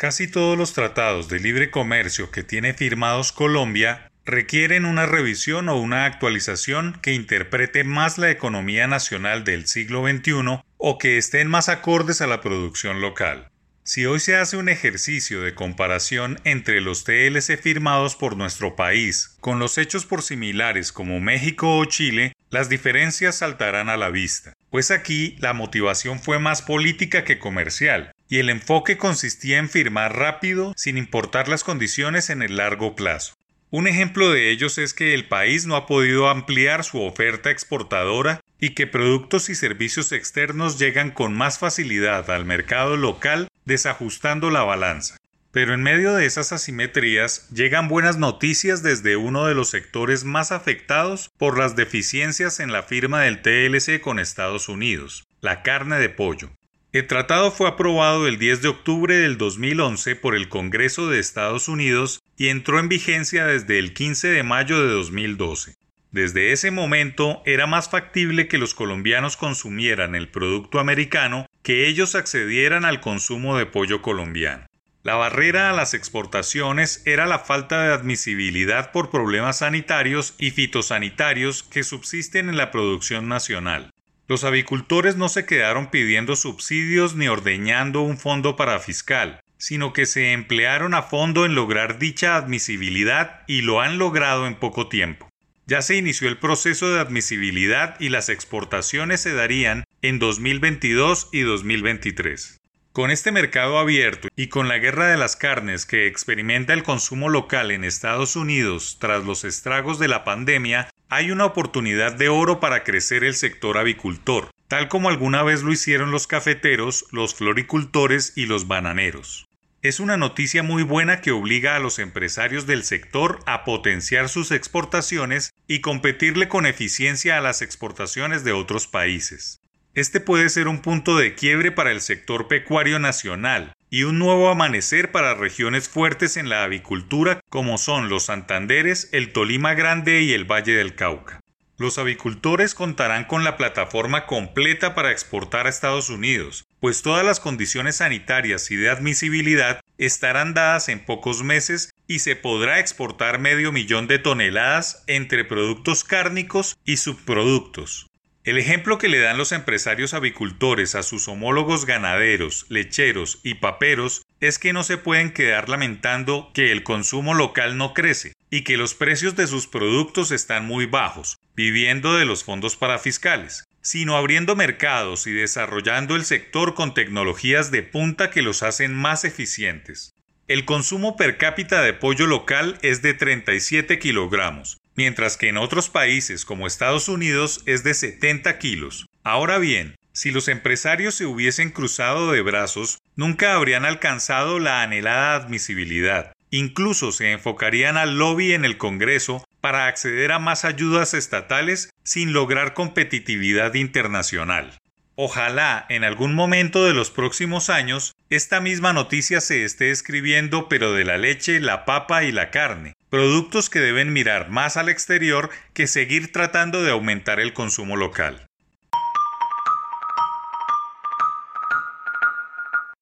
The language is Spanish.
Casi todos los tratados de libre comercio que tiene firmados Colombia requieren una revisión o una actualización que interprete más la economía nacional del siglo XXI o que estén más acordes a la producción local. Si hoy se hace un ejercicio de comparación entre los TLC firmados por nuestro país con los hechos por similares como México o Chile, las diferencias saltarán a la vista, pues aquí la motivación fue más política que comercial, y el enfoque consistía en firmar rápido sin importar las condiciones en el largo plazo. Un ejemplo de ellos es que el país no ha podido ampliar su oferta exportadora y que productos y servicios externos llegan con más facilidad al mercado local desajustando la balanza. Pero en medio de esas asimetrías llegan buenas noticias desde uno de los sectores más afectados por las deficiencias en la firma del TLC con Estados Unidos, la carne de pollo. El tratado fue aprobado el 10 de octubre del 2011 por el Congreso de Estados Unidos y entró en vigencia desde el 15 de mayo de 2012. Desde ese momento era más factible que los colombianos consumieran el producto americano que ellos accedieran al consumo de pollo colombiano. La barrera a las exportaciones era la falta de admisibilidad por problemas sanitarios y fitosanitarios que subsisten en la producción nacional. Los avicultores no se quedaron pidiendo subsidios ni ordeñando un fondo para fiscal, sino que se emplearon a fondo en lograr dicha admisibilidad y lo han logrado en poco tiempo. Ya se inició el proceso de admisibilidad y las exportaciones se darían en 2022 y 2023. Con este mercado abierto y con la guerra de las carnes que experimenta el consumo local en Estados Unidos tras los estragos de la pandemia, hay una oportunidad de oro para crecer el sector avicultor, tal como alguna vez lo hicieron los cafeteros, los floricultores y los bananeros. Es una noticia muy buena que obliga a los empresarios del sector a potenciar sus exportaciones y competirle con eficiencia a las exportaciones de otros países. Este puede ser un punto de quiebre para el sector pecuario nacional y un nuevo amanecer para regiones fuertes en la avicultura como son los Santanderes, el Tolima Grande y el Valle del Cauca. Los avicultores contarán con la plataforma completa para exportar a Estados Unidos, pues todas las condiciones sanitarias y de admisibilidad estarán dadas en pocos meses y se podrá exportar medio millón de toneladas entre productos cárnicos y subproductos. El ejemplo que le dan los empresarios avicultores a sus homólogos ganaderos, lecheros y paperos es que no se pueden quedar lamentando que el consumo local no crece y que los precios de sus productos están muy bajos, viviendo de los fondos parafiscales, sino abriendo mercados y desarrollando el sector con tecnologías de punta que los hacen más eficientes. El consumo per cápita de pollo local es de 37 kilogramos, mientras que en otros países como Estados Unidos es de 70 kilos. Ahora bien, si los empresarios se hubiesen cruzado de brazos, nunca habrían alcanzado la anhelada admisibilidad. Incluso se enfocarían al lobby en el Congreso para acceder a más ayudas estatales sin lograr competitividad internacional. Ojalá en algún momento de los próximos años esta misma noticia se esté escribiendo pero de la leche, la papa y la carne, productos que deben mirar más al exterior que seguir tratando de aumentar el consumo local.